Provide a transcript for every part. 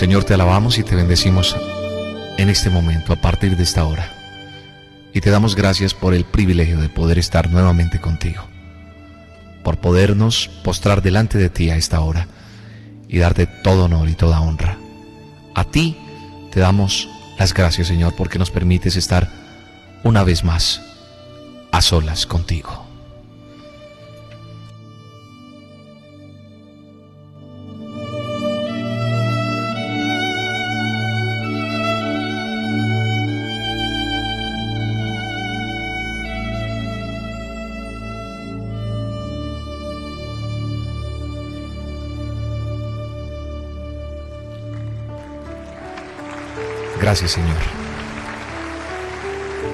Señor, te alabamos y te bendecimos en este momento, a partir de esta hora. Y te damos gracias por el privilegio de poder estar nuevamente contigo, por podernos postrar delante de ti a esta hora y darte todo honor y toda honra. A ti te damos las gracias, Señor, porque nos permites estar una vez más a solas contigo. Gracias Señor.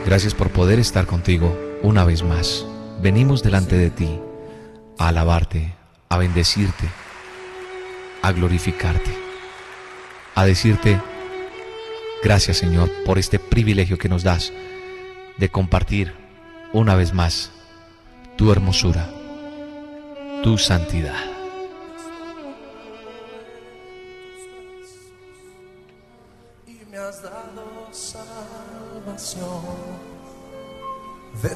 Gracias por poder estar contigo una vez más. Venimos delante de ti a alabarte, a bendecirte, a glorificarte, a decirte gracias Señor por este privilegio que nos das de compartir una vez más tu hermosura, tu santidad.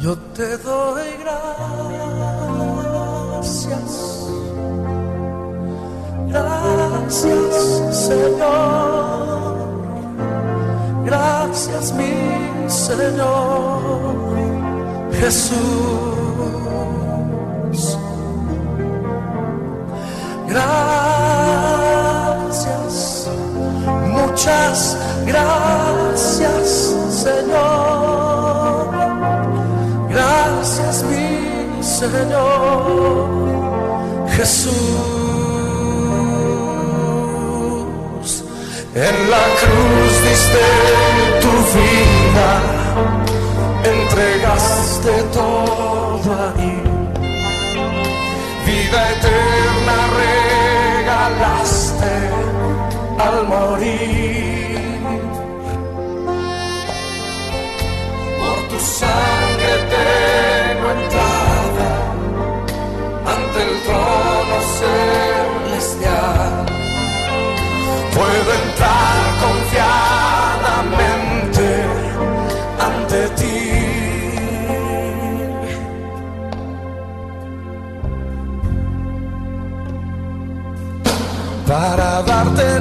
Yo te doy gracias. Gracias, Señor. Gracias, mi Señor. Jesús. Señor Jesús. En la cruz diste tu vida, entregaste todo ahí. Vida eterna regalaste al morir. Por tu sangre tengo Para darte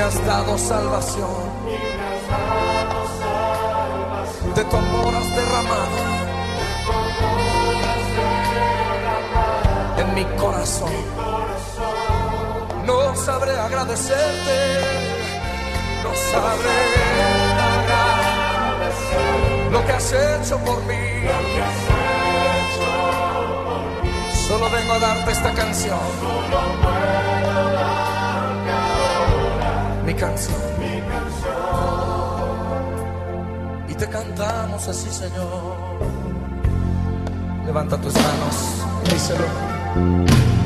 has dado salvación. De tu amor has derramado en mi corazón. No sabré agradecerte, no sabré lo que has hecho por mí. Solo vengo a darte esta canción. Mi canción. Y te cantamos así, Señor. Levanta tus manos y díselo.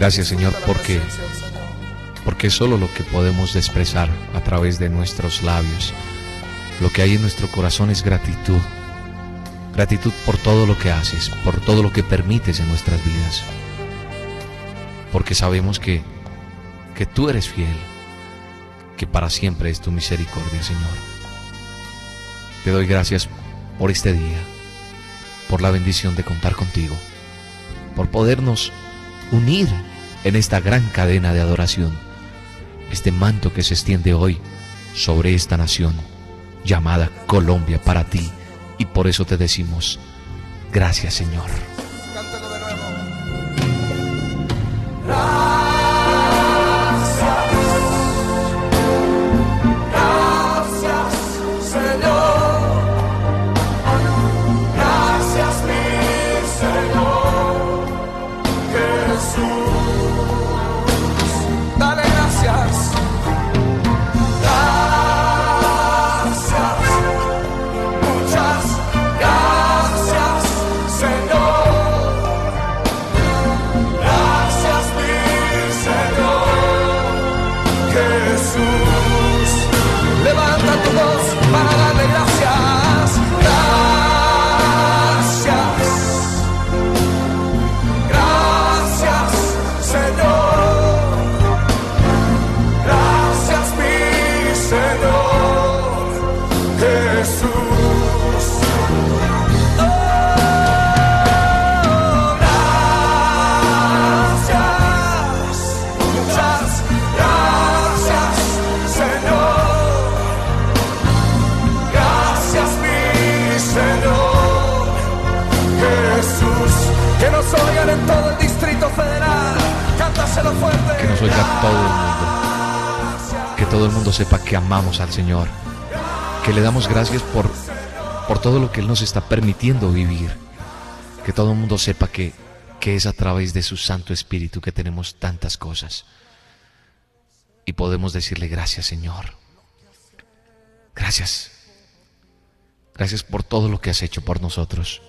Gracias Señor porque, porque solo lo que podemos expresar a través de nuestros labios, lo que hay en nuestro corazón es gratitud. Gratitud por todo lo que haces, por todo lo que permites en nuestras vidas. Porque sabemos que, que tú eres fiel, que para siempre es tu misericordia, Señor. Te doy gracias por este día, por la bendición de contar contigo, por podernos unir en esta gran cadena de adoración, este manto que se extiende hoy sobre esta nación llamada Colombia para ti. Y por eso te decimos, gracias Señor. Fuerte. Que nos oiga todo el mundo. Que todo el mundo sepa que amamos al Señor. Que le damos gracias por, por todo lo que Él nos está permitiendo vivir. Que todo el mundo sepa que, que es a través de su Santo Espíritu que tenemos tantas cosas. Y podemos decirle gracias Señor. Gracias. Gracias por todo lo que has hecho por nosotros.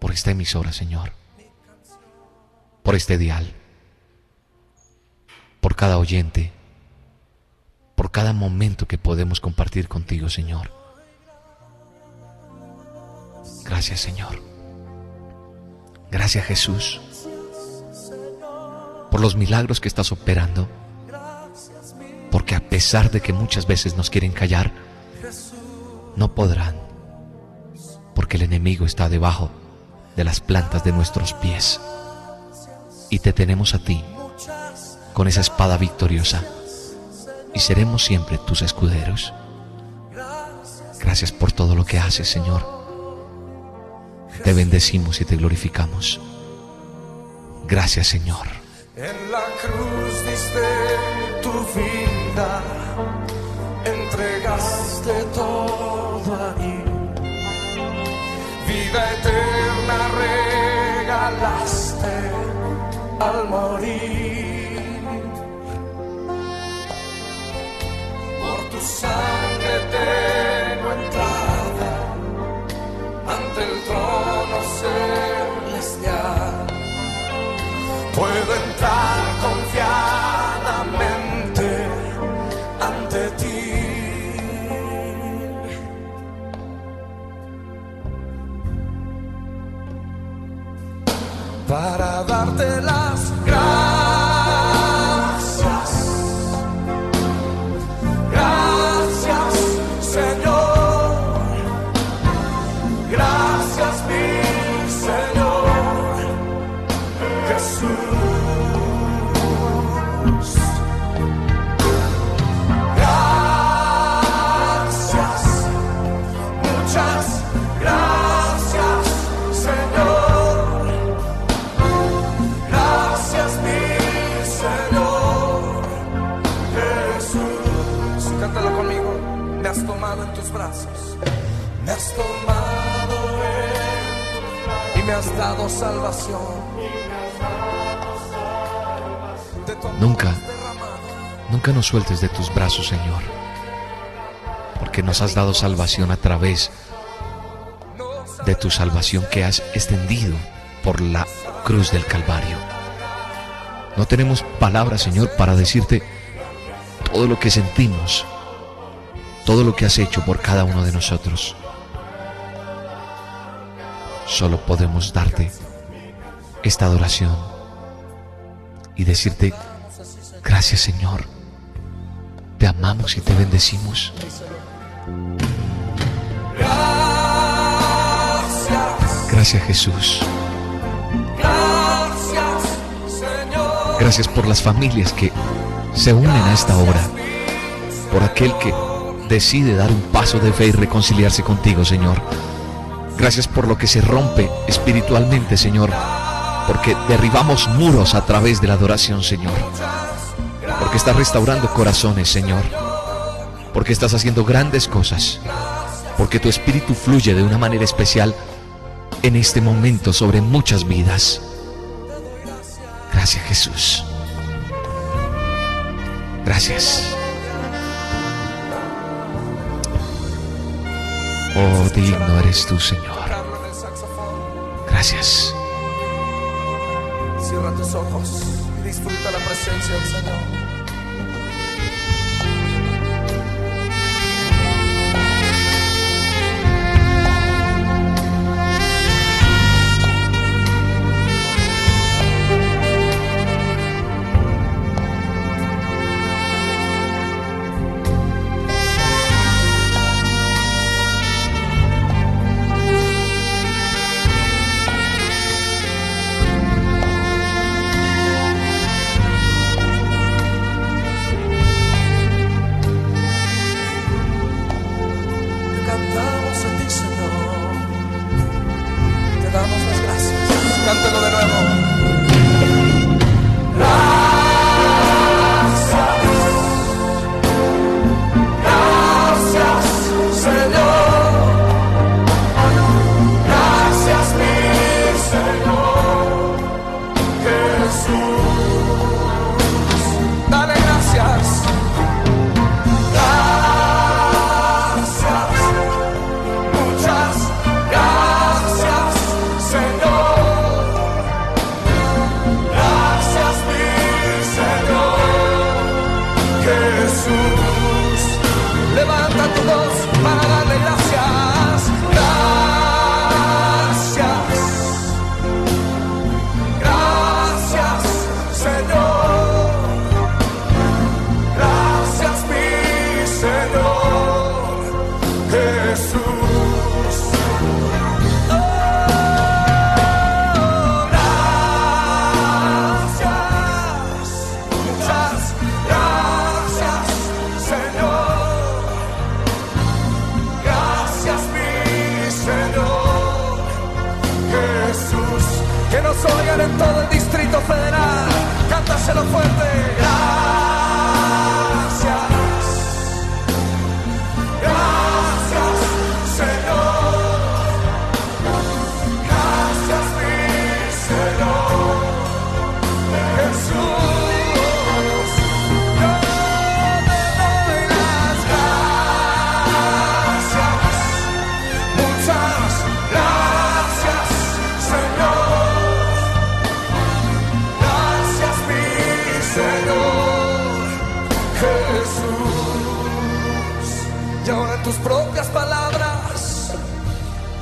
Por esta emisora, Señor. Por este dial. Por cada oyente. Por cada momento que podemos compartir contigo, Señor. Gracias, Señor. Gracias, Jesús. Por los milagros que estás operando. Porque a pesar de que muchas veces nos quieren callar, no podrán. Porque el enemigo está debajo de las plantas de nuestros pies. Y te tenemos a ti con esa espada victoriosa y seremos siempre tus escuderos. Gracias por todo lo que haces, Señor. Te bendecimos y te glorificamos. Gracias, Señor. En la cruz diste tu vida, entregaste todo ahí. Vida eterna regalaste al morir. sangre eterna. Salvación. Nunca. Nunca nos sueltes de tus brazos, Señor, porque nos has dado salvación a través de tu salvación que has extendido por la cruz del Calvario. No tenemos palabras, Señor, para decirte todo lo que sentimos, todo lo que has hecho por cada uno de nosotros. Solo podemos darte esta adoración y decirte, gracias Señor, te amamos y te bendecimos. Gracias, Jesús. gracias, por las familias que se unen a esta hora. Por aquel que decide dar un paso de fe y reconciliarse contigo, Señor. Gracias por lo que se rompe espiritualmente, Señor. Porque derribamos muros a través de la adoración, Señor. Porque estás restaurando corazones, Señor. Porque estás haciendo grandes cosas. Porque tu espíritu fluye de una manera especial en este momento sobre muchas vidas. Gracias, Jesús. Gracias. Oh, digno eres tú, Señor. Gracias. Cierra tus ojos y disfruta la presencia del Señor.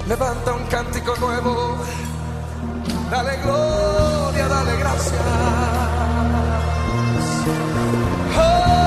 Levanta un cántico nuevo dale gloria, dale gracias. Oh,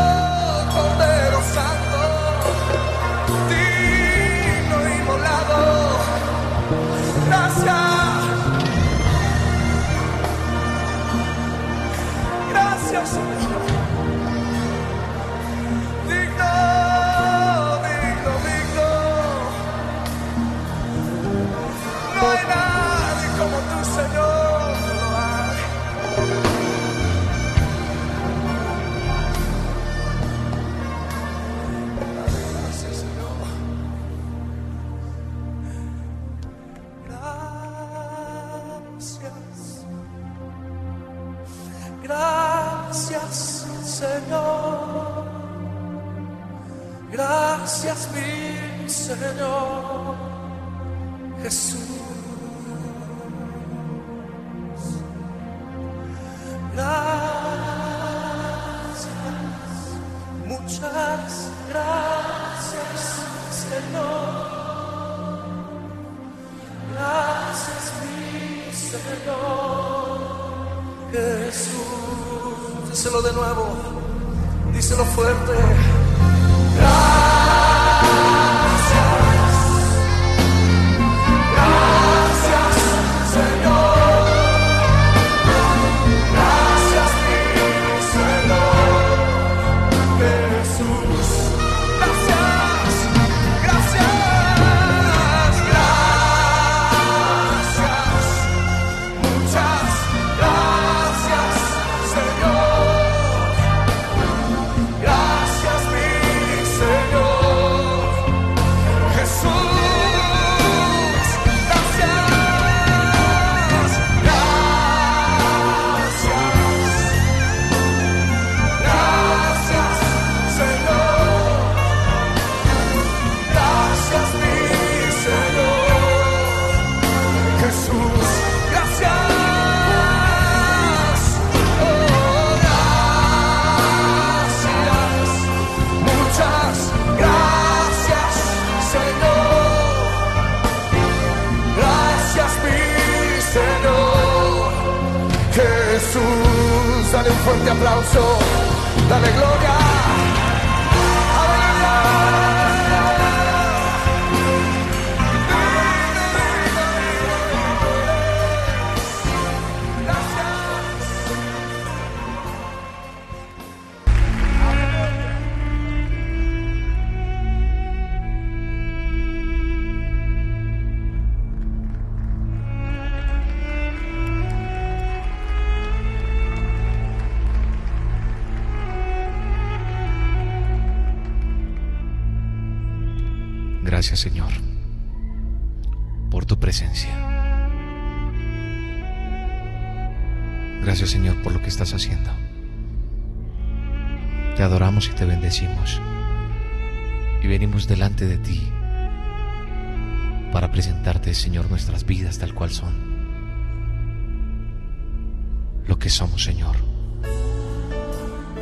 de ti para presentarte, Señor, nuestras vidas tal cual son. Lo que somos, Señor.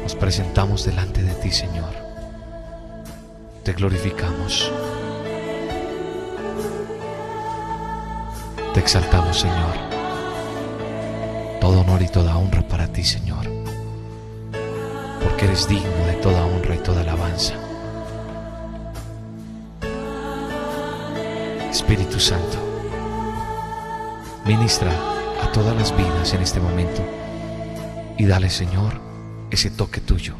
Nos presentamos delante de ti, Señor. Te glorificamos. Te exaltamos, Señor. Todo honor y toda honra para ti, Señor. Porque eres digno de toda honra y toda alabanza. Espíritu Santo, ministra a todas las vidas en este momento y dale, Señor, ese toque tuyo.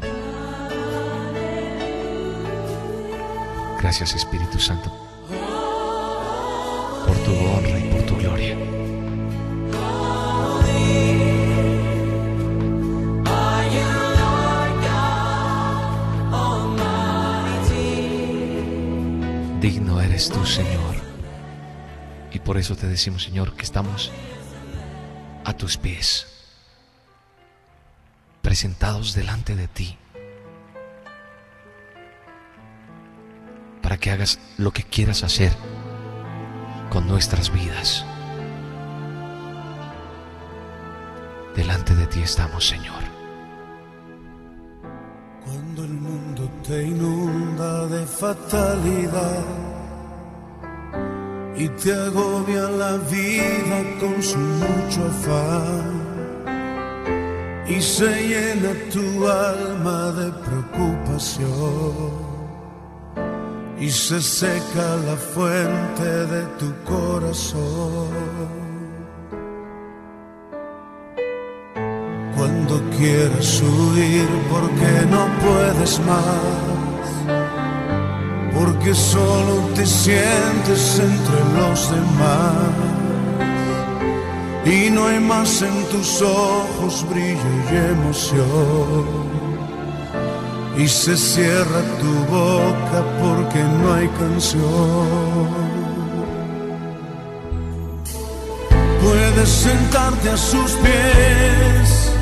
Gracias, Espíritu Santo, por tu honra y por tu gloria. Digno eres tú, Señor. Por eso te decimos, Señor, que estamos a tus pies, presentados delante de ti, para que hagas lo que quieras hacer con nuestras vidas. Delante de ti estamos, Señor. Cuando el mundo te inunda de fatalidad y te agobia la vida con su mucho afán. Y se llena tu alma de preocupación. Y se seca la fuente de tu corazón. Cuando quieres huir porque no puedes más, porque solo te sientes entre los demás. Y no hay más en tus ojos brillo y emoción. Y se cierra tu boca porque no hay canción. Puedes sentarte a sus pies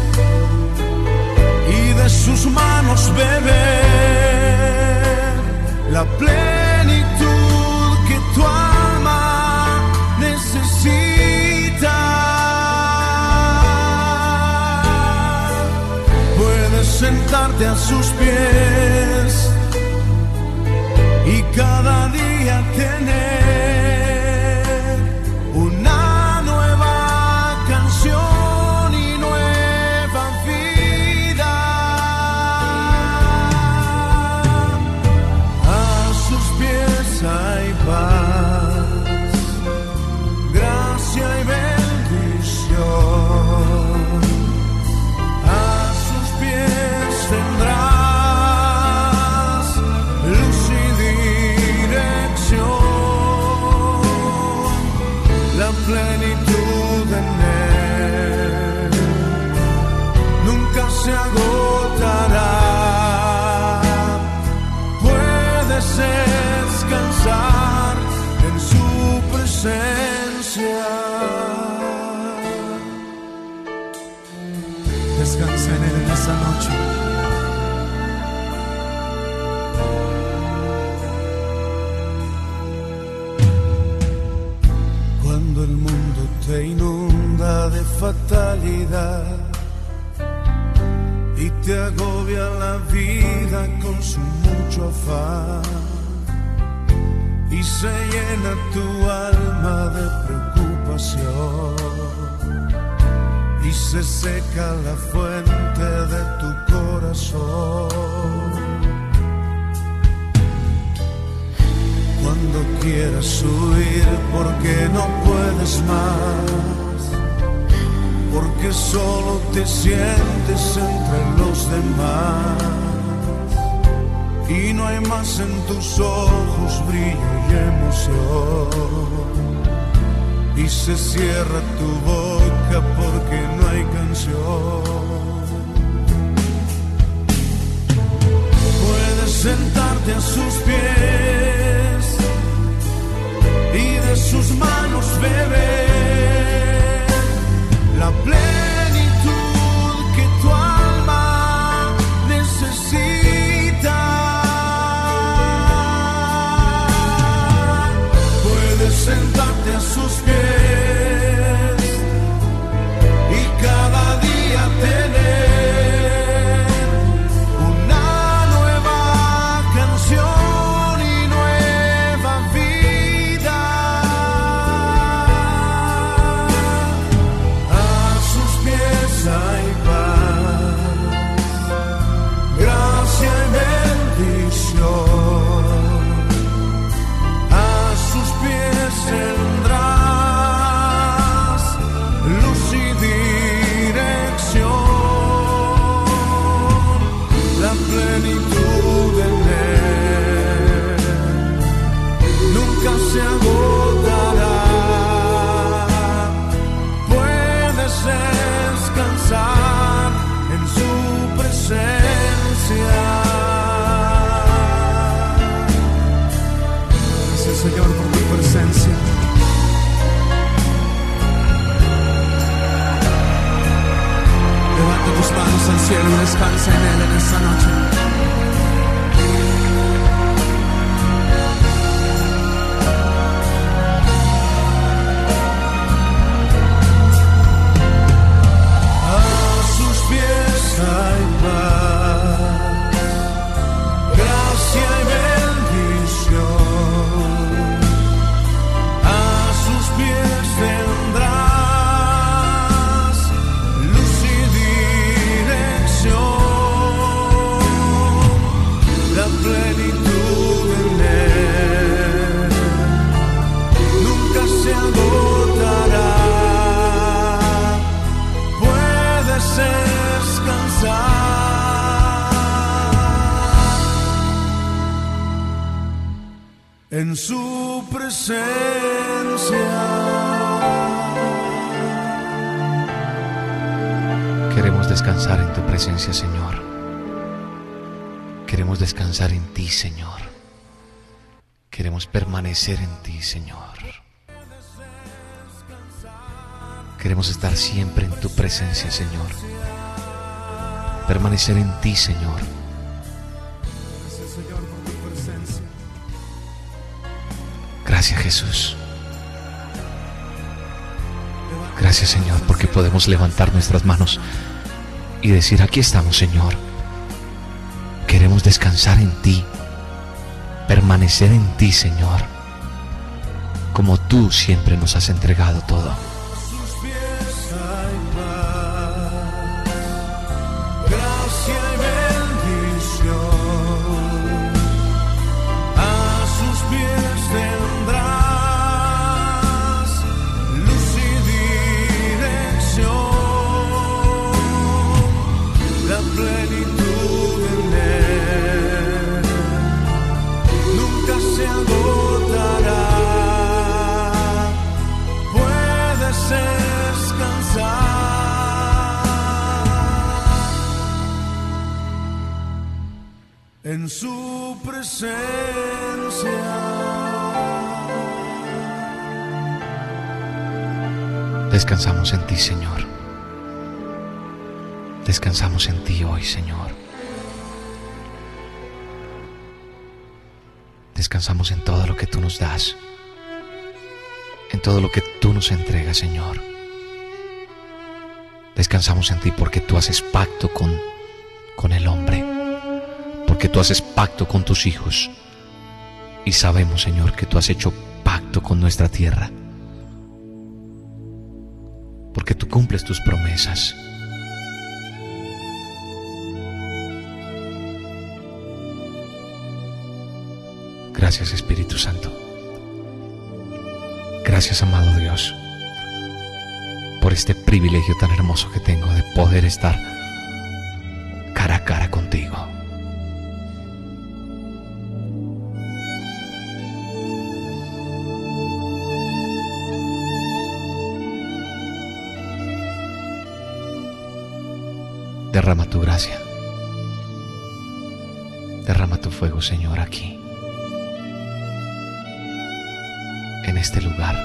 y de sus manos beber la plenitud que tu alma necesita. Puedes sentarte a sus pies y cada día tener esa noche. Cuando el mundo te inunda de fatalidad y te agobia la vida con su mucho afán y se llena tu alma de preocupación y se seca la fuente de tu corazón. Cuando quieras huir porque no puedes más, porque solo te sientes entre los demás. Y no hay más en tus ojos brillo y emoción. Y se cierra tu porque no hay canción. Puedes sentarte a sus pies y de sus manos beber la plenitud que tu alma necesita. Puedes sentarte a sus Descansar en tu presencia, Señor. Queremos descansar en ti, Señor. Queremos permanecer en ti, Señor. Queremos estar siempre en tu presencia, Señor. Permanecer en ti, Señor. Gracias, Jesús. Gracias, Señor, porque podemos levantar nuestras manos y decir, aquí estamos, Señor. Queremos descansar en ti, permanecer en ti, Señor, como tú siempre nos has entregado todo. Descansamos en ti, Señor. Descansamos en ti hoy, Señor. Descansamos en todo lo que tú nos das, en todo lo que tú nos entregas, Señor. Descansamos en ti porque tú haces pacto con, con el hombre que tú haces pacto con tus hijos. Y sabemos, Señor, que tú has hecho pacto con nuestra tierra. Cumples tus promesas. Gracias Espíritu Santo. Gracias amado Dios por este privilegio tan hermoso que tengo de poder estar cara a cara contigo. Derrama tu gracia. Derrama tu fuego, Señor, aquí. En este lugar.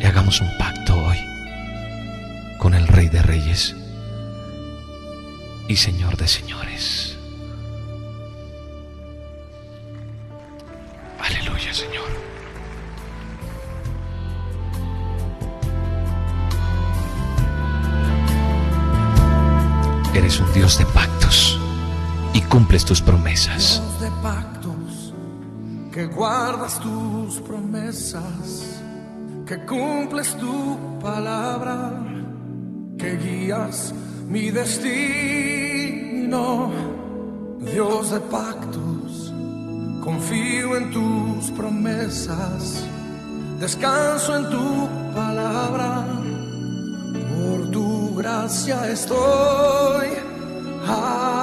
Y hagamos un pacto hoy con el Rey de Reyes y Señor de Señores. Eres un Dios de pactos y cumples tus promesas. Dios de pactos, que guardas tus promesas, que cumples tu palabra, que guías mi destino. Dios de pactos, confío en tus promesas, descanso en tu palabra gracia estoy aquí.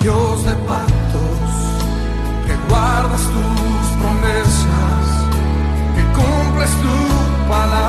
Dios de pactos, que guardas tus promesas, que cumples tu palabra,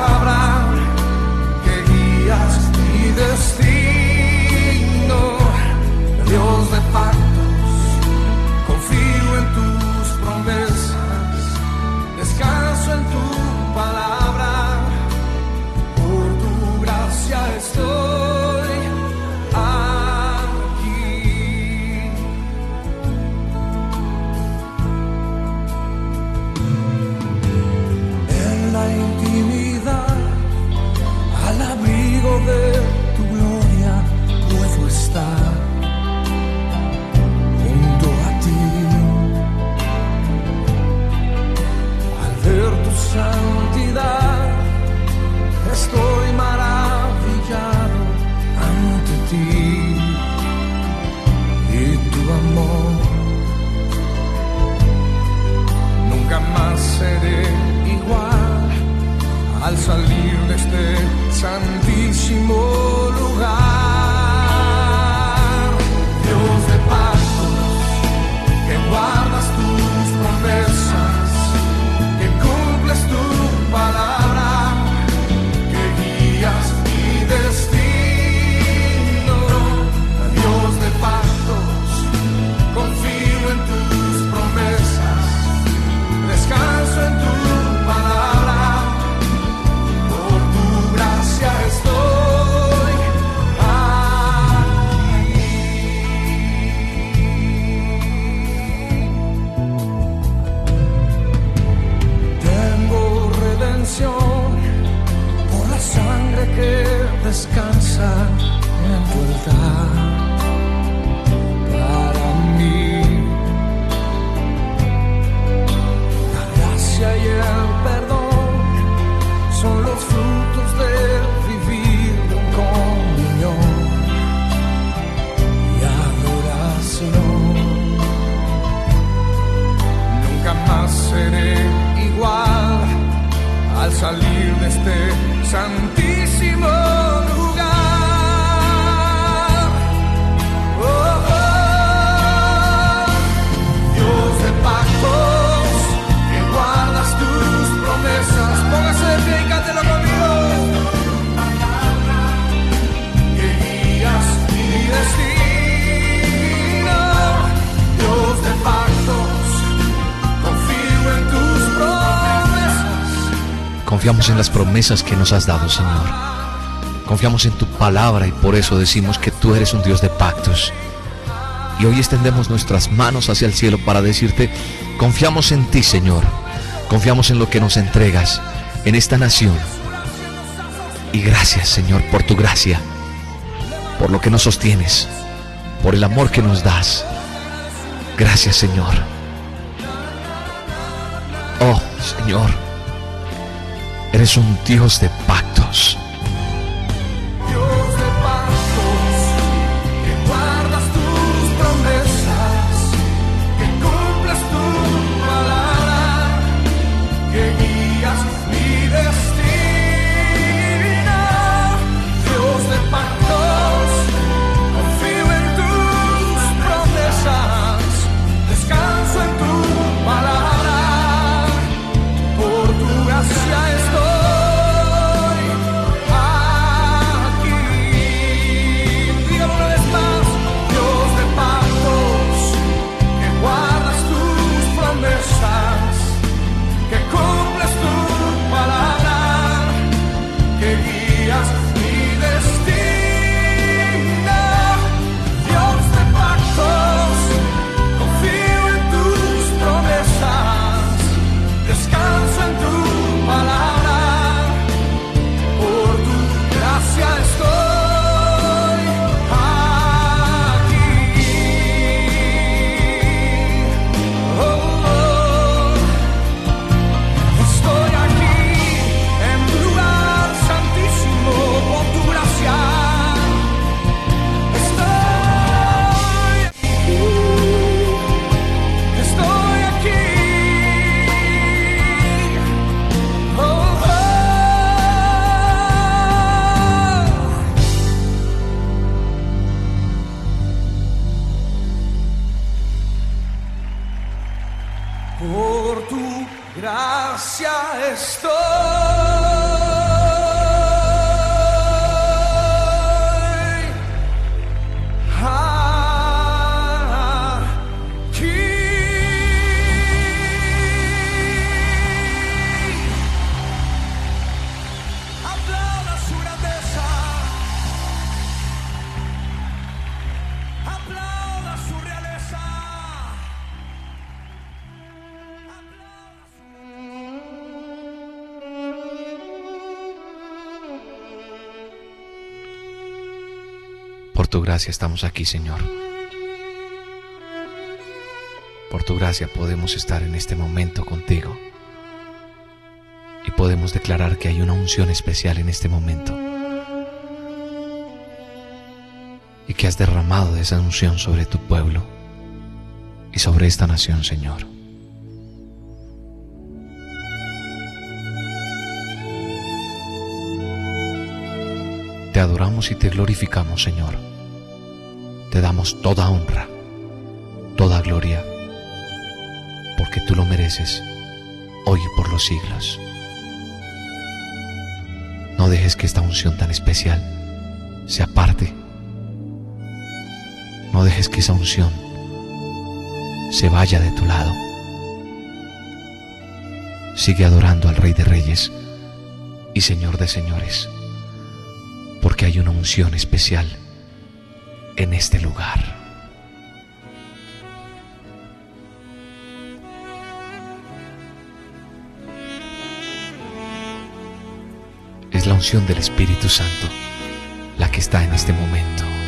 Confiamos en las promesas que nos has dado, Señor. Confiamos en tu palabra y por eso decimos que tú eres un Dios de pactos. Y hoy extendemos nuestras manos hacia el cielo para decirte, confiamos en ti, Señor. Confiamos en lo que nos entregas en esta nación. Y gracias, Señor, por tu gracia, por lo que nos sostienes, por el amor que nos das. Gracias, Señor. Oh, Señor, eres un Dios de pactos. Gracia estoy gracia estamos aquí, Señor. Por tu gracia podemos estar en este momento contigo. Y podemos declarar que hay una unción especial en este momento. Y que has derramado de esa unción sobre tu pueblo y sobre esta nación, Señor. Te adoramos y te glorificamos, Señor. Te damos toda honra, toda gloria, porque tú lo mereces hoy y por los siglos. No dejes que esta unción tan especial se aparte. No dejes que esa unción se vaya de tu lado. Sigue adorando al Rey de Reyes y Señor de Señores porque hay una unción especial en este lugar. Es la unción del Espíritu Santo la que está en este momento.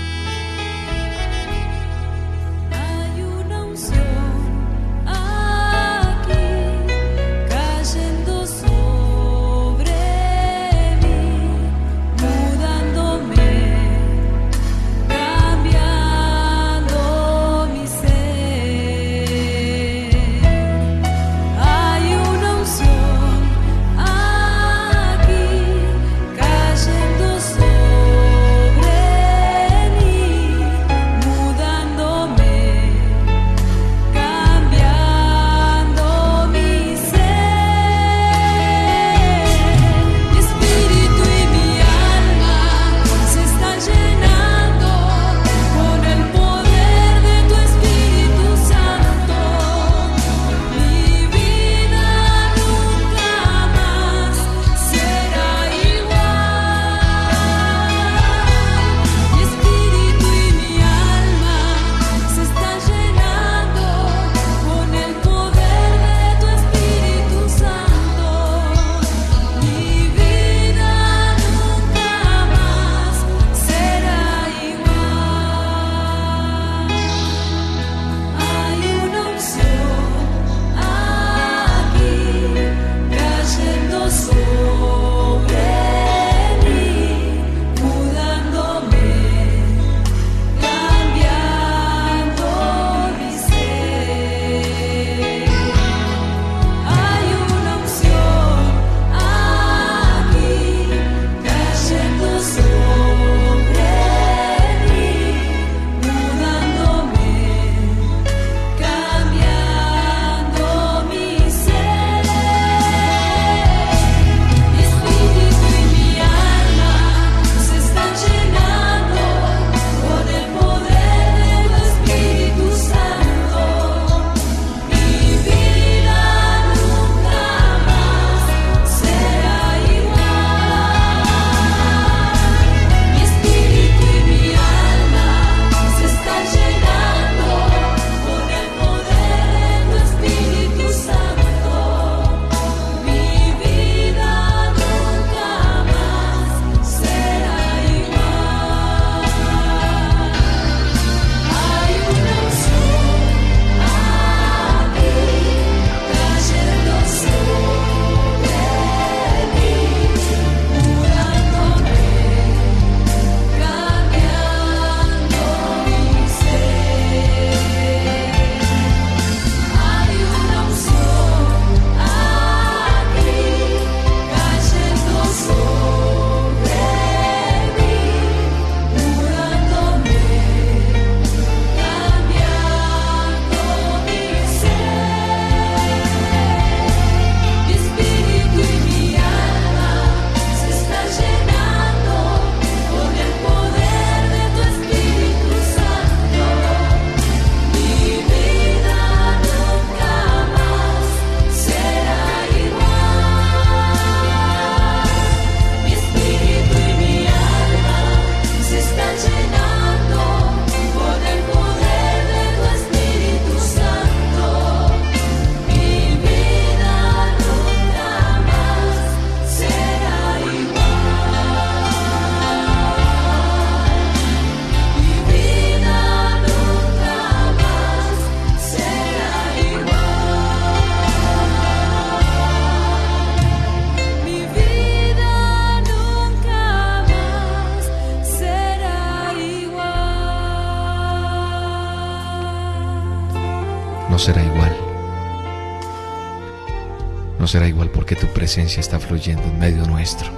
Será igual porque tu presencia está fluyendo en medio nuestro.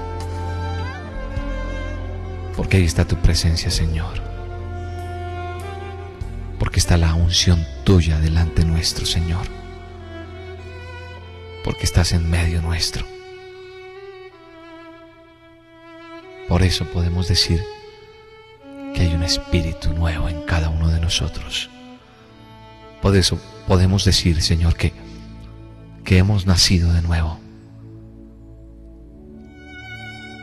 Porque ahí está tu presencia, Señor. Porque está la unción tuya delante nuestro, Señor. Porque estás en medio nuestro. Por eso podemos decir que hay un espíritu nuevo en cada uno de nosotros. Por eso podemos decir, Señor, que, que hemos nacido de nuevo.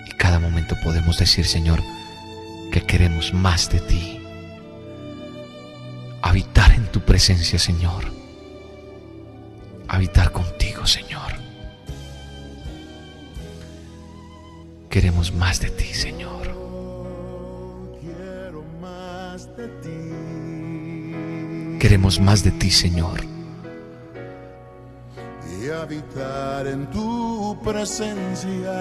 Y cada momento podemos decir, Señor, que queremos más de ti. Habitar en tu presencia, Señor. Habitar contigo, Señor. Queremos más de ti, Señor. Quiero más de ti. Queremos más de ti, Señor. Habitar en tu presencia.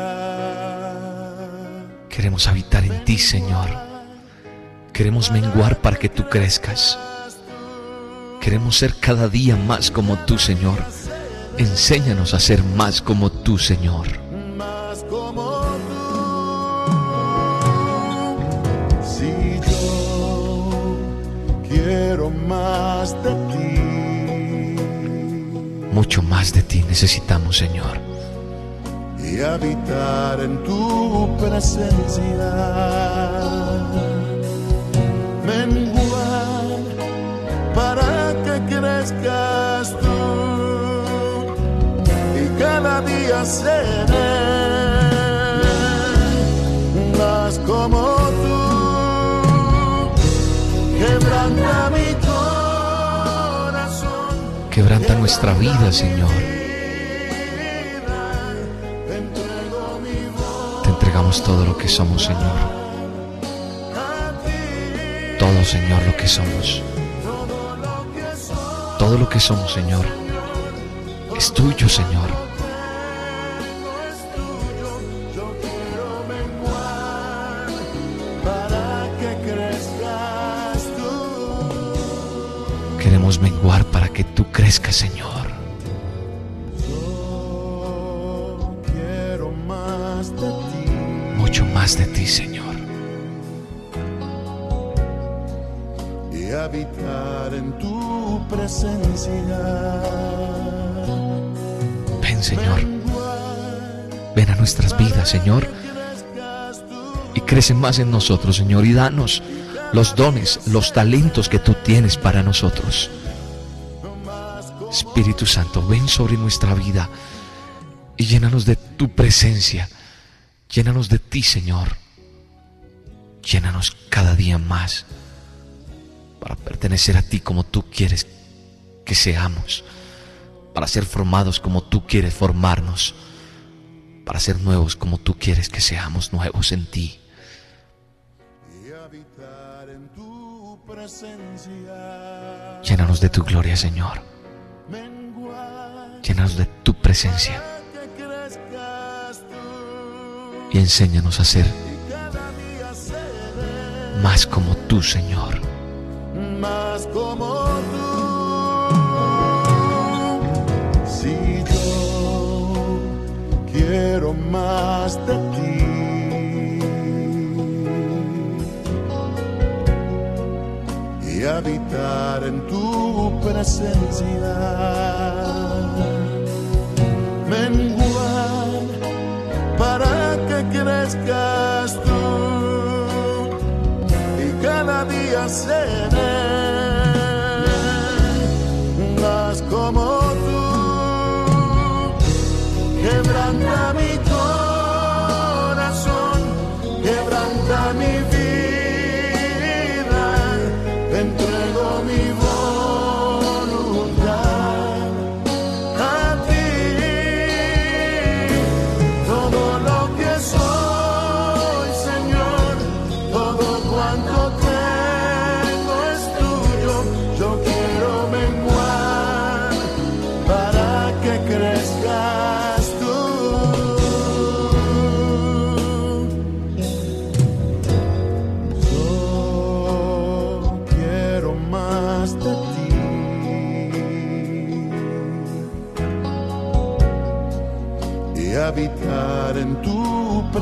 Queremos habitar en ti, Señor. Queremos menguar para que tú crezcas. Queremos ser cada día más como tú, Señor. Enséñanos a ser más como tú, Señor. Más como tú. Si yo quiero más de ti. Mucho más de ti necesitamos, Señor. y habitar en tu presencia. Menguar para que crezcas tú y cada día seré más como tú. Corazón. Quebranta nuestra vida, Señor. Te entregamos todo lo que somos, Señor. Todo, Señor, lo que somos. Todo lo que somos, Señor. Es tuyo, Señor. Crezcas, Señor. Yo quiero más de ti. Mucho más de ti, Señor. y habitar en tu presencia. Ven, Señor. Ven a nuestras vidas, Señor. Y crece más en nosotros, Señor. Y danos los dones, los talentos que tú tienes para nosotros. Espíritu Santo, ven sobre nuestra vida y llénanos de tu presencia. Llénanos de ti, Señor. Llénanos cada día más para pertenecer a ti como tú quieres que seamos, para ser formados como tú quieres formarnos, para ser nuevos como tú quieres que seamos nuevos en ti. Llénanos de tu gloria, Señor. Llénanos de tu presencia y enséñanos a ser más como tú, Señor. más como tú. Si yo quiero más de ti. Y habitar en tu presencia. Menguar para que crezcas tú. Y cada día seré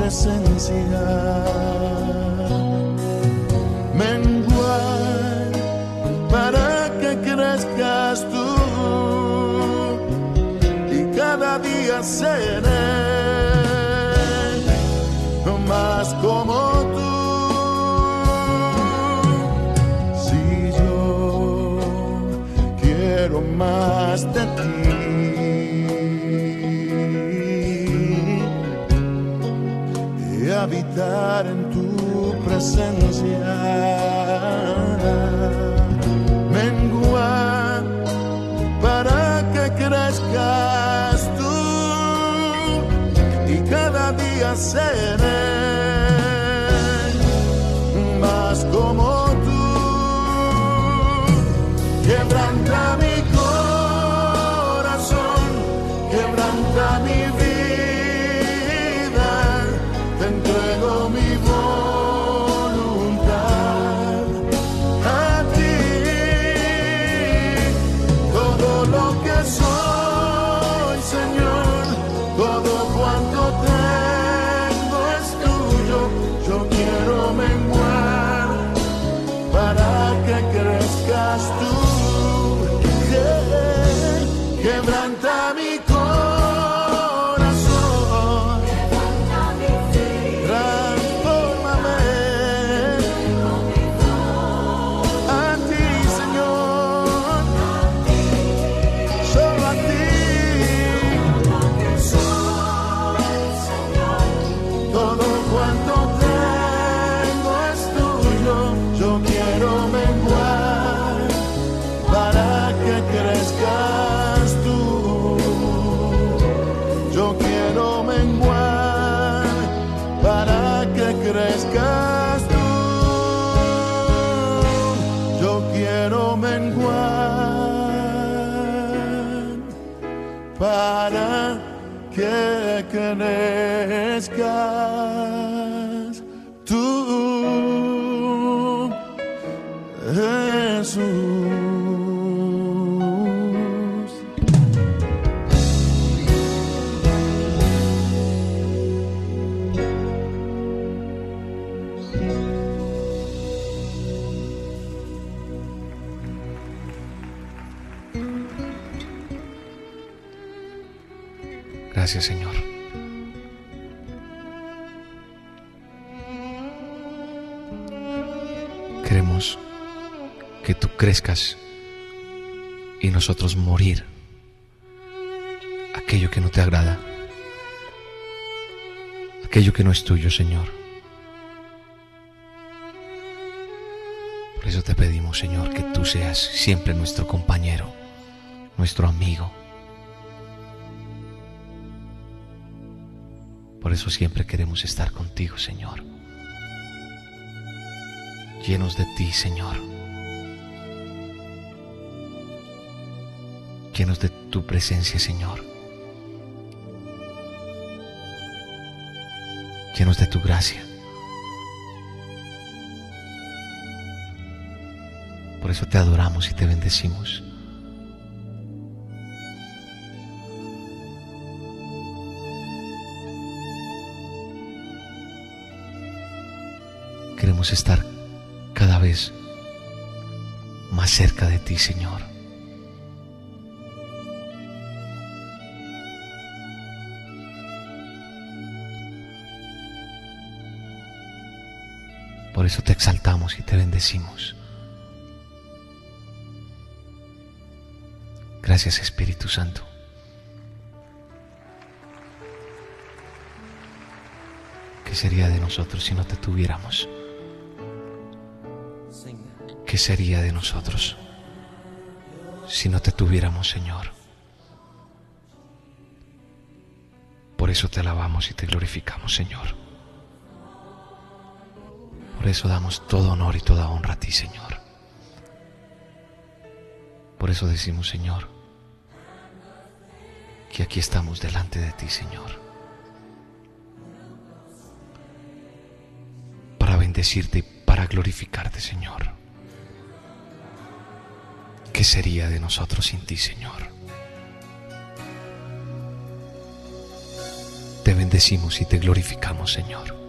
presencia. Habitar en tu presencia. Menguar para que crezcas tú y cada día seré crezcas y nosotros morir aquello que no te agrada, aquello que no es tuyo, Señor. Por eso te pedimos, Señor, que tú seas siempre nuestro compañero, nuestro amigo. Por eso siempre queremos estar contigo, Señor. Llenos de ti, Señor. Llenos de tu presencia, Señor. Llenos de tu gracia. Por eso te adoramos y te bendecimos. Queremos estar cada vez más cerca de ti, Señor. Por eso te exaltamos y te bendecimos. Gracias Espíritu Santo. ¿Qué sería de nosotros si no te tuviéramos? ¿Qué sería de nosotros si no te tuviéramos, Señor? Por eso te alabamos y te glorificamos, Señor. Por eso damos todo honor y toda honra a ti, Señor. Por eso decimos, Señor, que aquí estamos delante de ti, Señor, para bendecirte y para glorificarte, Señor. ¿Qué sería de nosotros sin ti, Señor? Te bendecimos y te glorificamos, Señor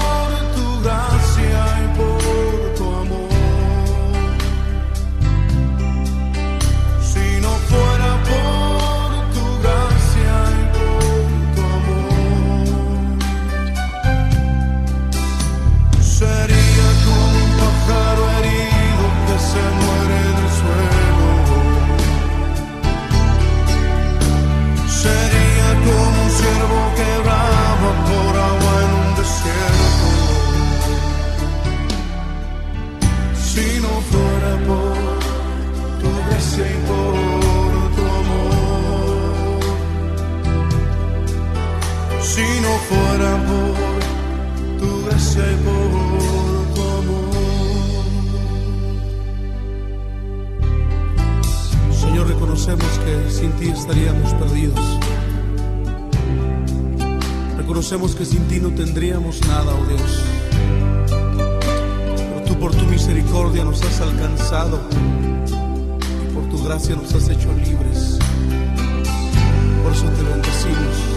estaríamos perdidos. Reconocemos que sin ti no tendríamos nada, oh Dios. Pero tú por tu misericordia nos has alcanzado y por tu gracia nos has hecho libres. Por eso te bendecimos.